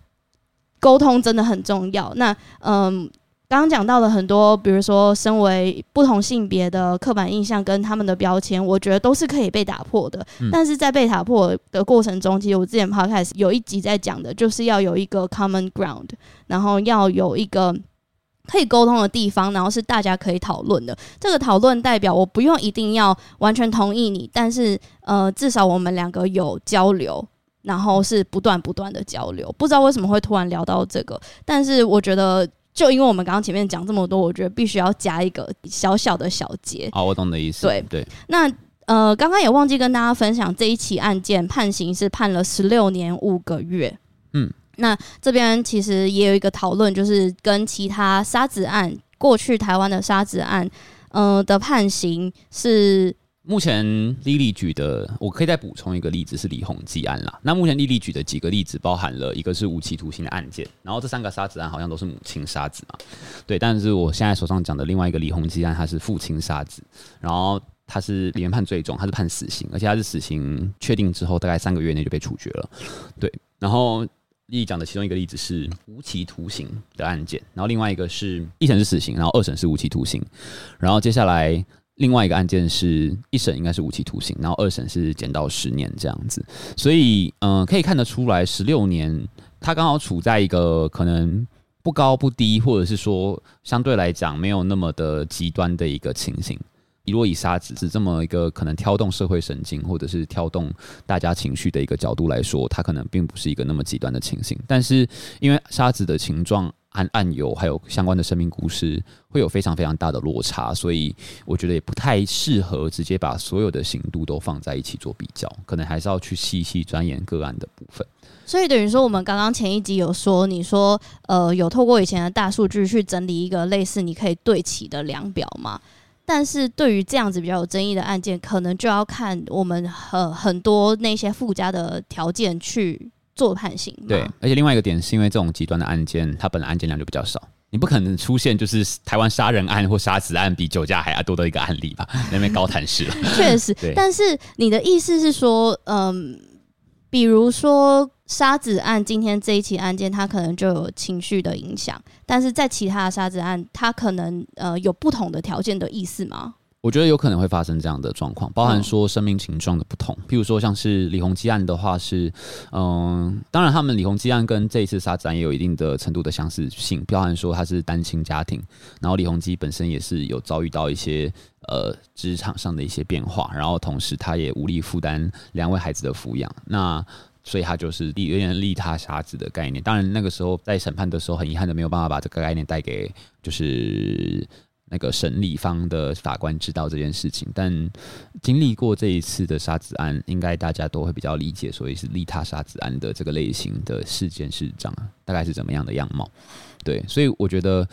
沟通真的很重要。那嗯。刚刚讲到了很多，比如说身为不同性别的刻板印象跟他们的标签，我觉得都是可以被打破的。嗯、但是在被打破的过程中，其实我之前 podcast 有一集在讲的，就是要有一个 common ground，然后要有一个可以沟通的地方，然后是大家可以讨论的。这个讨论代表我不用一定要完全同意你，但是呃，至少我们两个有交流，然后是不断不断的交流。不知道为什么会突然聊到这个，但是我觉得。就因为我们刚刚前面讲这么多，我觉得必须要加一个小小的小结。
好，我懂的意思。
对
对。
那呃，刚刚也忘记跟大家分享，这一起案件判刑是判了十六年五个月。嗯。那这边其实也有一个讨论，就是跟其他杀子案，过去台湾的杀子案，嗯、的判刑是。
目前莉莉举的，我可以再补充一个例子是李鸿基案啦。那目前莉莉举的几个例子，包含了一个是无期徒刑的案件，然后这三个杀子案好像都是母亲杀子嘛，对。但是我现在手上讲的另外一个李鸿基案，他是父亲杀子，然后他是连判最重，他是判死刑，而且他是死刑确定之后大概三个月内就被处决了，对。然后莉莉讲的其中一个例子是无期徒刑的案件，然后另外一个是一审是死刑，然后二审是无期徒刑，然后接下来。另外一个案件是一审应该是无期徒刑，然后二审是减到十年这样子，所以嗯、可以看得出来，十六年他刚好处在一个可能不高不低，或者是说相对来讲没有那么的极端的一个情形。一落一杀子是这么一个可能挑动社会神经或者是挑动大家情绪的一个角度来说，它可能并不是一个那么极端的情形。但是因为沙子的情状。案案由还有相关的生命故事会有非常非常大的落差，所以我觉得也不太适合直接把所有的刑度都放在一起做比较，可能还是要去细细钻研个案的部分。
所以等于说，我们刚刚前一集有说，你说呃有透过以前的大数据去整理一个类似你可以对齐的量表吗？但是对于这样子比较有争议的案件，可能就要看我们很很多那些附加的条件去。做判刑对，
而且另外一个点是因为这种极端的案件，它本来案件量就比较少，你不可能出现就是台湾杀人案或杀子案比酒驾还要多的一个案例吧？那边高谈式了，
确实。但是你的意思是说，嗯，比如说杀子案，今天这一起案件，它可能就有情绪的影响，但是在其他的沙子案，它可能呃有不同的条件的意思吗？
我觉得有可能会发生这样的状况，包含说生命情状的不同。譬如说，像是李鸿基案的话是，嗯，当然他们李鸿基案跟这一次杀子案也有一定的程度的相似性，包含说他是单亲家庭，然后李鸿基本身也是有遭遇到一些呃职场上的一些变化，然后同时他也无力负担两位孩子的抚养，那所以他就是利有点利他杀子的概念。当然那个时候在审判的时候，很遗憾的没有办法把这个概念带给就是。那个审理方的法官知道这件事情，但经历过这一次的杀子案，应该大家都会比较理解，所以是利他杀子案的这个类型的事件是这样，大概是怎么样的样貌？对，所以我觉得，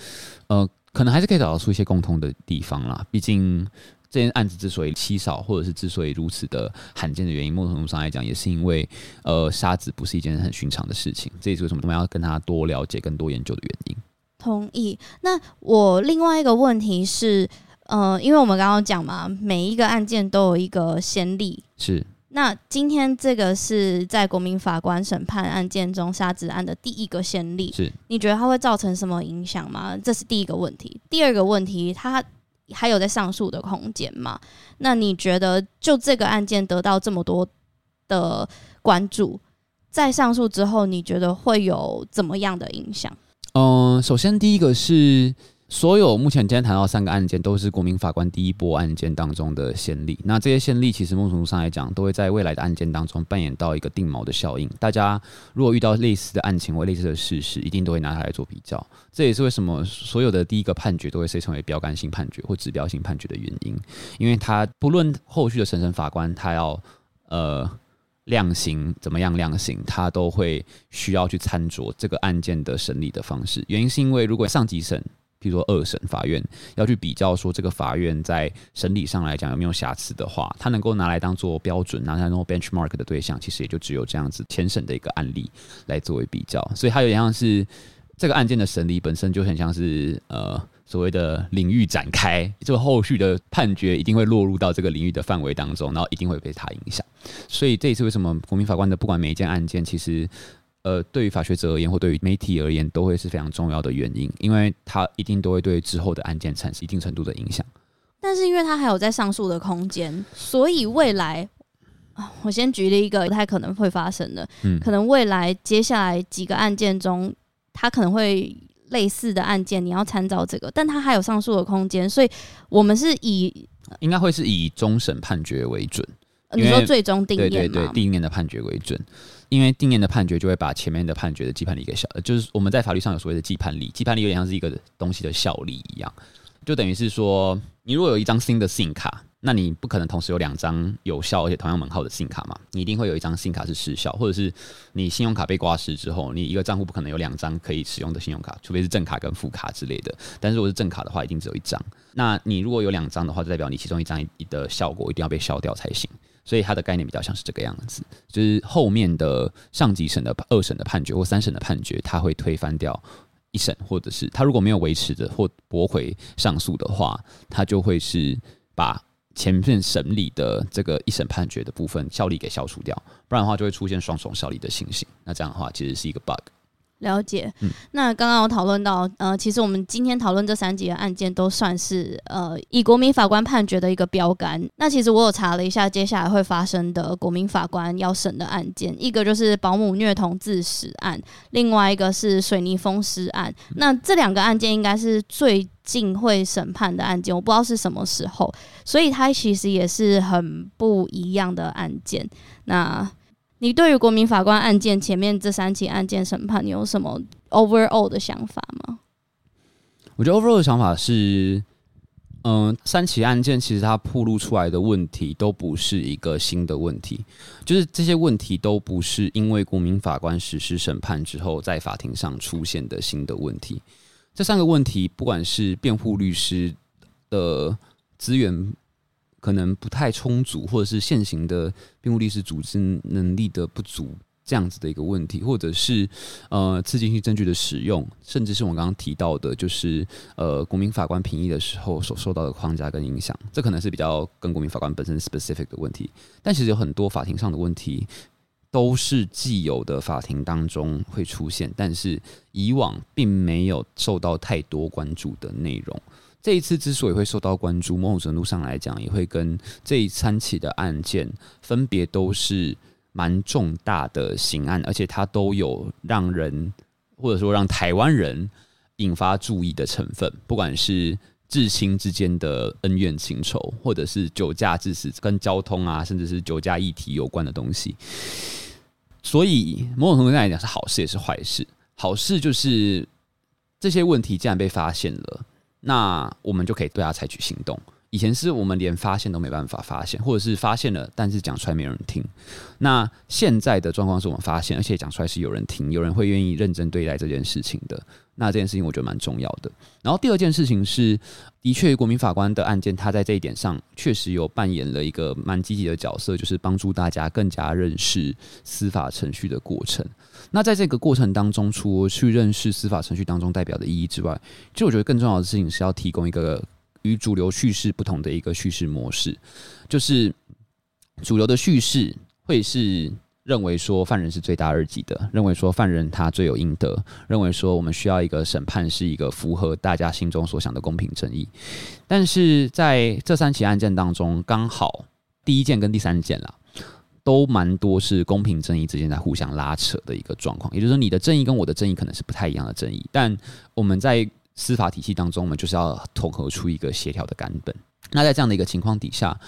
呃，可能还是可以找到出一些共通的地方啦。毕竟这件案子之所以稀少，或者是之所以如此的罕见的原因，某种程度上来讲，也是因为，呃，沙子不是一件很寻常的事情。这也是为什么我们要跟他多了解、更多研究的原因。
同意。那我另外一个问题是，呃，因为我们刚刚讲嘛，每一个案件都有一个先例。
是。
那今天这个是在国民法官审判案件中杀子案的第一个先例。
是。
你觉得它会造成什么影响吗？这是第一个问题。第二个问题，它还有在上诉的空间吗？那你觉得就这个案件得到这么多的关注，在上诉之后，你觉得会有怎么样的影响？
嗯，首先第一个是所有目前今天谈到三个案件都是国民法官第一波案件当中的先例。那这些先例其实某种程度上来讲，都会在未来的案件当中扮演到一个定锚的效应。大家如果遇到类似的案情或类似的事实，一定都会拿它来做比较。这也是为什么所有的第一个判决都会被称为标杆性判决或指标性判决的原因，因为它不论后续的审审法官他要呃。量刑怎么样？量刑他都会需要去参酌这个案件的审理的方式。原因是因为，如果上级审，譬如说二审法院要去比较说这个法院在审理上来讲有没有瑕疵的话，他能够拿来当做标准、拿来当做 benchmark 的对象，其实也就只有这样子前审的一个案例来作为比较。所以，它有点像是这个案件的审理本身就很像是呃。所谓的领域展开，这个后续的判决一定会落入到这个领域的范围当中，然后一定会被它影响。所以这也是为什么国民法官的不管每一件案件，其实呃，对于法学者而言或对于媒体而言，都会是非常重要的原因，因为它一定都会对之后的案件产生一定程度的影响。
但是因为它还有在上诉的空间，所以未来啊，我先举例一个不太可能会发生的，嗯，可能未来接下来几个案件中，它可能会。类似的案件，你要参照这个，但它还有上诉的空间，所以我们是以
应该会是以终审判决为准。
你说最终定谳，
对对对，定谳的判决为准，因为定谳的判决就会把前面的判决的既判力给消，就是我们在法律上有所谓的既判力，既判力有点像是一个东西的效力一样，就等于是说，你如果有一张新的信卡。那你不可能同时有两张有效而且同样门号的信卡嘛？你一定会有一张信卡是失效，或者是你信用卡被挂失之后，你一个账户不可能有两张可以使用的信用卡，除非是正卡跟副卡之类的。但是如果是正卡的话，一定只有一张。那你如果有两张的话，就代表你其中一张的效果一定要被消掉才行。所以它的概念比较像是这个样子，就是后面的上级审的二审的判决或三审的判决，它会推翻掉一审，或者是它如果没有维持的或驳回上诉的话，它就会是把。前面审理的这个一审判决的部分效力给消除掉，不然的话就会出现双重效力的情形。那这样的话其实是一个 bug。
了解，嗯，那刚刚我讨论到，呃，其实我们今天讨论这三集的案件都算是呃以国民法官判决的一个标杆。那其实我有查了一下，接下来会发生的国民法官要审的案件，一个就是保姆虐童致死案，另外一个是水泥封尸案。那这两个案件应该是最近会审判的案件，我不知道是什么时候，所以它其实也是很不一样的案件。那你对于国民法官案件前面这三起案件审判，你有什么 overall 的想法吗？
我觉得 overall 的想法是，嗯、三起案件其实它暴露出来的问题都不是一个新的问题，就是这些问题都不是因为国民法官实施审判之后在法庭上出现的新的问题。这三个问题，不管是辩护律师的资源。可能不太充足，或者是现行的辩护律师组织能力的不足，这样子的一个问题，或者是呃刺激性证据的使用，甚至是我们刚刚提到的，就是呃国民法官评议的时候所受到的框架跟影响，这可能是比较跟国民法官本身 specific 的问题。但其实有很多法庭上的问题，都是既有的法庭当中会出现，但是以往并没有受到太多关注的内容。这一次之所以会受到关注，某种程度上来讲，也会跟这三起的案件分别都是蛮重大的刑案，而且它都有让人或者说让台湾人引发注意的成分，不管是至亲之间的恩怨情仇，或者是酒驾致死跟交通啊，甚至是酒驾议题有关的东西。所以某种程度上来讲是好事也是坏事。好事就是这些问题既然被发现了。那我们就可以对他采取行动。以前是我们连发现都没办法发现，或者是发现了，但是讲出来没有人听。那现在的状况是我们发现，而且讲出来是有人听，有人会愿意认真对待这件事情的。那这件事情我觉得蛮重要的。然后第二件事情是，的确国民法官的案件，他在这一点上确实有扮演了一个蛮积极的角色，就是帮助大家更加认识司法程序的过程。那在这个过程当中，除了去认识司法程序当中代表的意义之外，其实我觉得更重要的事情是要提供一个。与主流叙事不同的一个叙事模式，就是主流的叙事会是认为说犯人是罪大恶极的，认为说犯人他罪有应得，认为说我们需要一个审判是一个符合大家心中所想的公平正义。但是在这三起案件当中，刚好第一件跟第三件啦，都蛮多是公平正义之间在互相拉扯的一个状况。也就是说，你的正义跟我的正义可能是不太一样的正义，但我们在司法体系当中，我们就是要统合出一个协调的版本。那在这样的一个情况底下，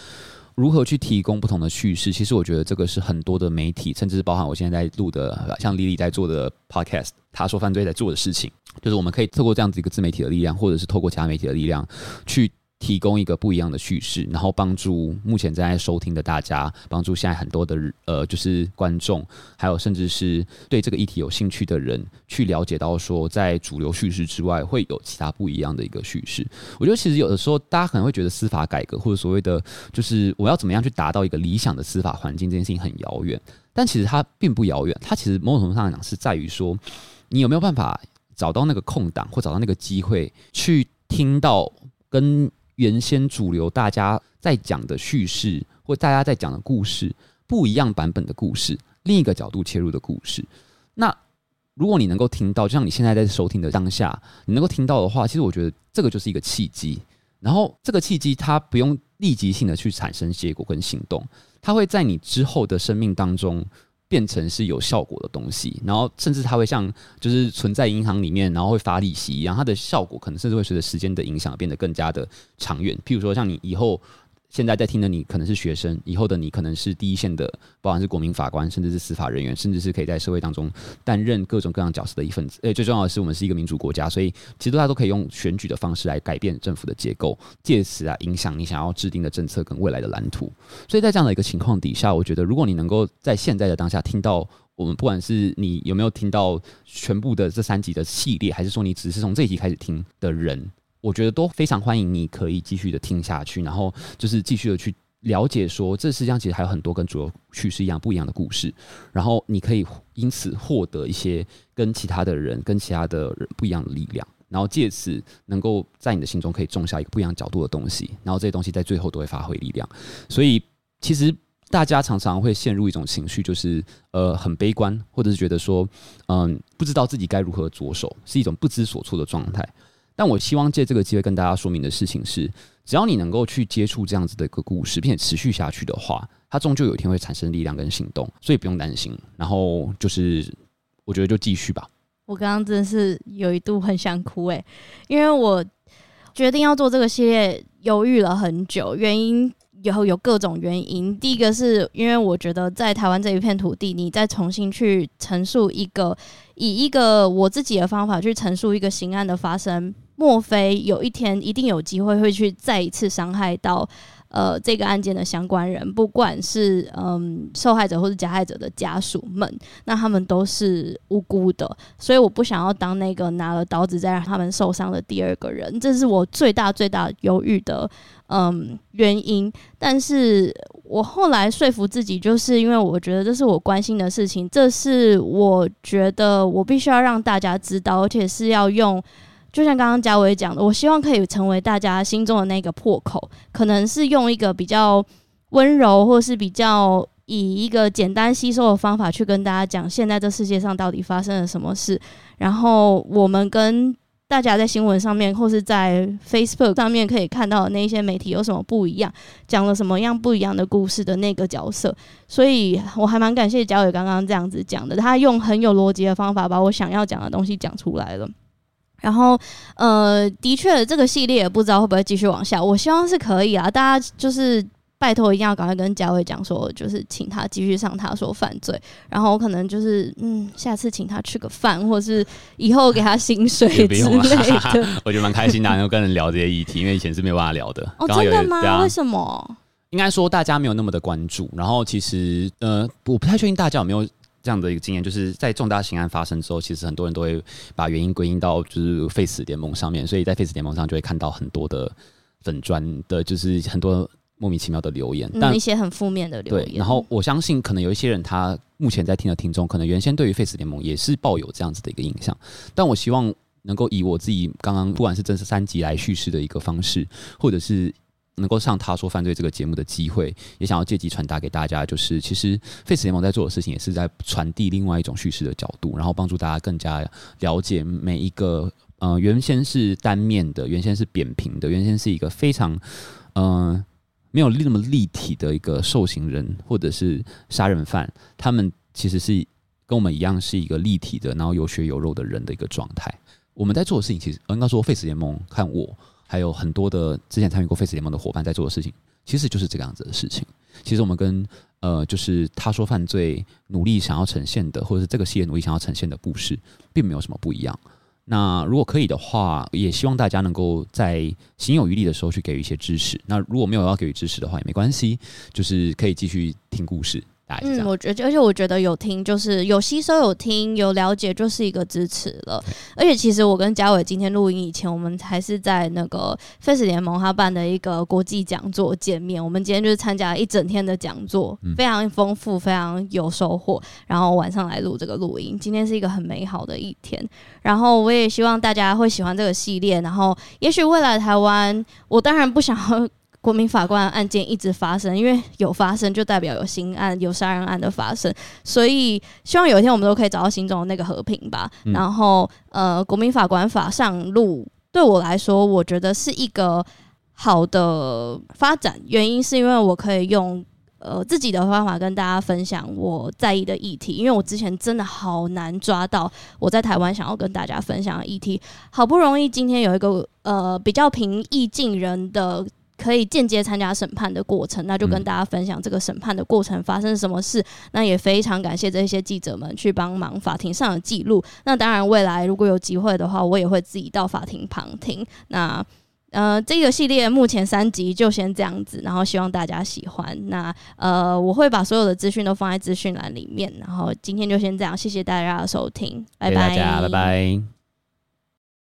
如何去提供不同的叙事？其实我觉得这个是很多的媒体，甚至是包含我现在在录的，像李李在做的 podcast，他说犯罪在做的事情，就是我们可以透过这样子一个自媒体的力量，或者是透过其他媒体的力量去。提供一个不一样的叙事，然后帮助目前正在收听的大家，帮助现在很多的呃，就是观众，还有甚至是对这个议题有兴趣的人，去了解到说，在主流叙事之外，会有其他不一样的一个叙事。我觉得其实有的时候，大家可能会觉得司法改革或者所谓的就是我要怎么样去达到一个理想的司法环境，这件事情很遥远。但其实它并不遥远，它其实某种程度上来讲是在于说，你有没有办法找到那个空档，或找到那个机会，去听到跟原先主流大家在讲的叙事，或大家在讲的故事不一样版本的故事，另一个角度切入的故事。那如果你能够听到，就像你现在在收听的当下，你能够听到的话，其实我觉得这个就是一个契机。然后这个契机它不用立即性的去产生结果跟行动，它会在你之后的生命当中。变成是有效果的东西，然后甚至它会像就是存在银行里面，然后会发利息一样，它的效果可能甚至会随着时间的影响变得更加的长远。譬如说，像你以后。现在在听的你可能是学生，以后的你可能是第一线的，包含是国民法官，甚至是司法人员，甚至是可以在社会当中担任各种各样角色的一份子。诶，最重要的是，我们是一个民主国家，所以其实大家都可以用选举的方式来改变政府的结构，借此啊影响你想要制定的政策跟未来的蓝图。所以在这样的一个情况底下，我觉得如果你能够在现在的当下听到我们，不管是你有没有听到全部的这三集的系列，还是说你只是从这一集开始听的人。我觉得都非常欢迎，你可以继续的听下去，然后就是继续的去了解，说这世界上其实还有很多跟主流叙事一样不一样的故事，然后你可以因此获得一些跟其他的人、跟其他的人不一样的力量，然后借此能够在你的心中可以种下一个不一样角度的东西，然后这些东西在最后都会发挥力量。所以其实大家常常会陷入一种情绪，就是呃很悲观，或者是觉得说嗯不知道自己该如何着手，是一种不知所措的状态。但我希望借这个机会跟大家说明的事情是，只要你能够去接触这样子的一个故事，并且持续下去的话，它终究有一天会产生力量跟行动，所以不用担心。然后就是，我觉得就继续吧。
我刚刚真的是有一度很想哭诶，因为我决定要做这个系列，犹豫了很久，原因有有各种原因。第一个是因为我觉得在台湾这一片土地，你再重新去陈述一个，以一个我自己的方法去陈述一个刑案的发生。莫非有一天一定有机会会去再一次伤害到呃这个案件的相关人，不管是嗯受害者或是加害者的家属们，那他们都是无辜的，所以我不想要当那个拿了刀子再让他们受伤的第二个人，这是我最大最大犹豫的嗯原因。但是我后来说服自己，就是因为我觉得这是我关心的事情，这是我觉得我必须要让大家知道，而且是要用。就像刚刚嘉伟讲的，我希望可以成为大家心中的那个破口，可能是用一个比较温柔，或是比较以一个简单吸收的方法去跟大家讲，现在这世界上到底发生了什么事，然后我们跟大家在新闻上面或是在 Facebook 上面可以看到的那些媒体有什么不一样，讲了什么样不一样的故事的那个角色，所以我还蛮感谢嘉伟刚刚这样子讲的，他用很有逻辑的方法把我想要讲的东西讲出来了。然后，呃，的确，这个系列也不知道会不会继续往下。我希望是可以啊，大家就是拜托一定要赶快跟佳慧讲说，就是请他继续上他说犯罪，然后可能就是嗯，下次请他吃个饭，或是以后给他薪水之类的。
我觉得蛮开心的，能够跟人聊这些议题，因为以前是没有办法聊的。
哦，真的吗？啊、为什么？
应该说大家没有那么的关注，然后其实呃，我不太确定大家有没有这样的一个经验，就是在重大刑案发生之后，其实很多人都会把原因归因到就是 Face 联盟上面，所以在 Face 联盟上就会看到很多的粉砖的，就是很多莫名其妙的留言，
但一些很负面的留言。
对，然后我相信可能有一些人他目前在听的听众，可能原先对于 Face 联盟也是抱有这样子的一个印象，但我希望能够以我自己刚刚不管是正式三集来叙事的一个方式，或者是。能够上他说犯罪这个节目的机会，也想要借机传达给大家，就是其实 Face 联盟在做的事情，也是在传递另外一种叙事的角度，然后帮助大家更加了解每一个呃原先是单面的，原先是扁平的，原先是一个非常呃没有那么立体的一个受刑人或者是杀人犯，他们其实是跟我们一样是一个立体的，然后有血有肉的人的一个状态。我们在做的事情，其实应该说 Face 联盟看我。还有很多的之前参与过 Face 联盟的伙伴在做的事情，其实就是这个样子的事情。其实我们跟呃，就是他说犯罪努力想要呈现的，或者是这个系列努力想要呈现的故事，并没有什么不一样。那如果可以的话，也希望大家能够在心有余力的时候去给予一些支持。那如果没有要给予支持的话，也没关系，就是可以继续听故事。
嗯，我觉得，而且我觉得有听就是有吸收、有听、有了解，就是一个支持了。而且其实我跟嘉伟今天录音以前，我们还是在那个 Face 联盟他办的一个国际讲座见面。我们今天就是参加了一整天的讲座，非常丰富，非常有收获。然后晚上来录这个录音，今天是一个很美好的一天。然后我也希望大家会喜欢这个系列。然后也许未来台湾，我当然不想要。国民法官案件一直发生，因为有发生就代表有新案、有杀人案的发生，所以希望有一天我们都可以找到心中的那个和平吧。嗯、然后，呃，国民法官法上路对我来说，我觉得是一个好的发展。原因是因为我可以用呃自己的方法跟大家分享我在意的议题，因为我之前真的好难抓到我在台湾想要跟大家分享的议题，好不容易今天有一个呃比较平易近人的。可以间接参加审判的过程，那就跟大家分享这个审判的过程发生什么事。嗯、那也非常感谢这些记者们去帮忙法庭上的记录。那当然，未来如果有机会的话，我也会自己到法庭旁听。那呃，这个系列目前三集就先这样子，然后希望大家喜欢。那呃，我会把所有的资讯都放在资讯栏里面。然后今天就先这样，谢谢大家的收听，拜拜，拜拜。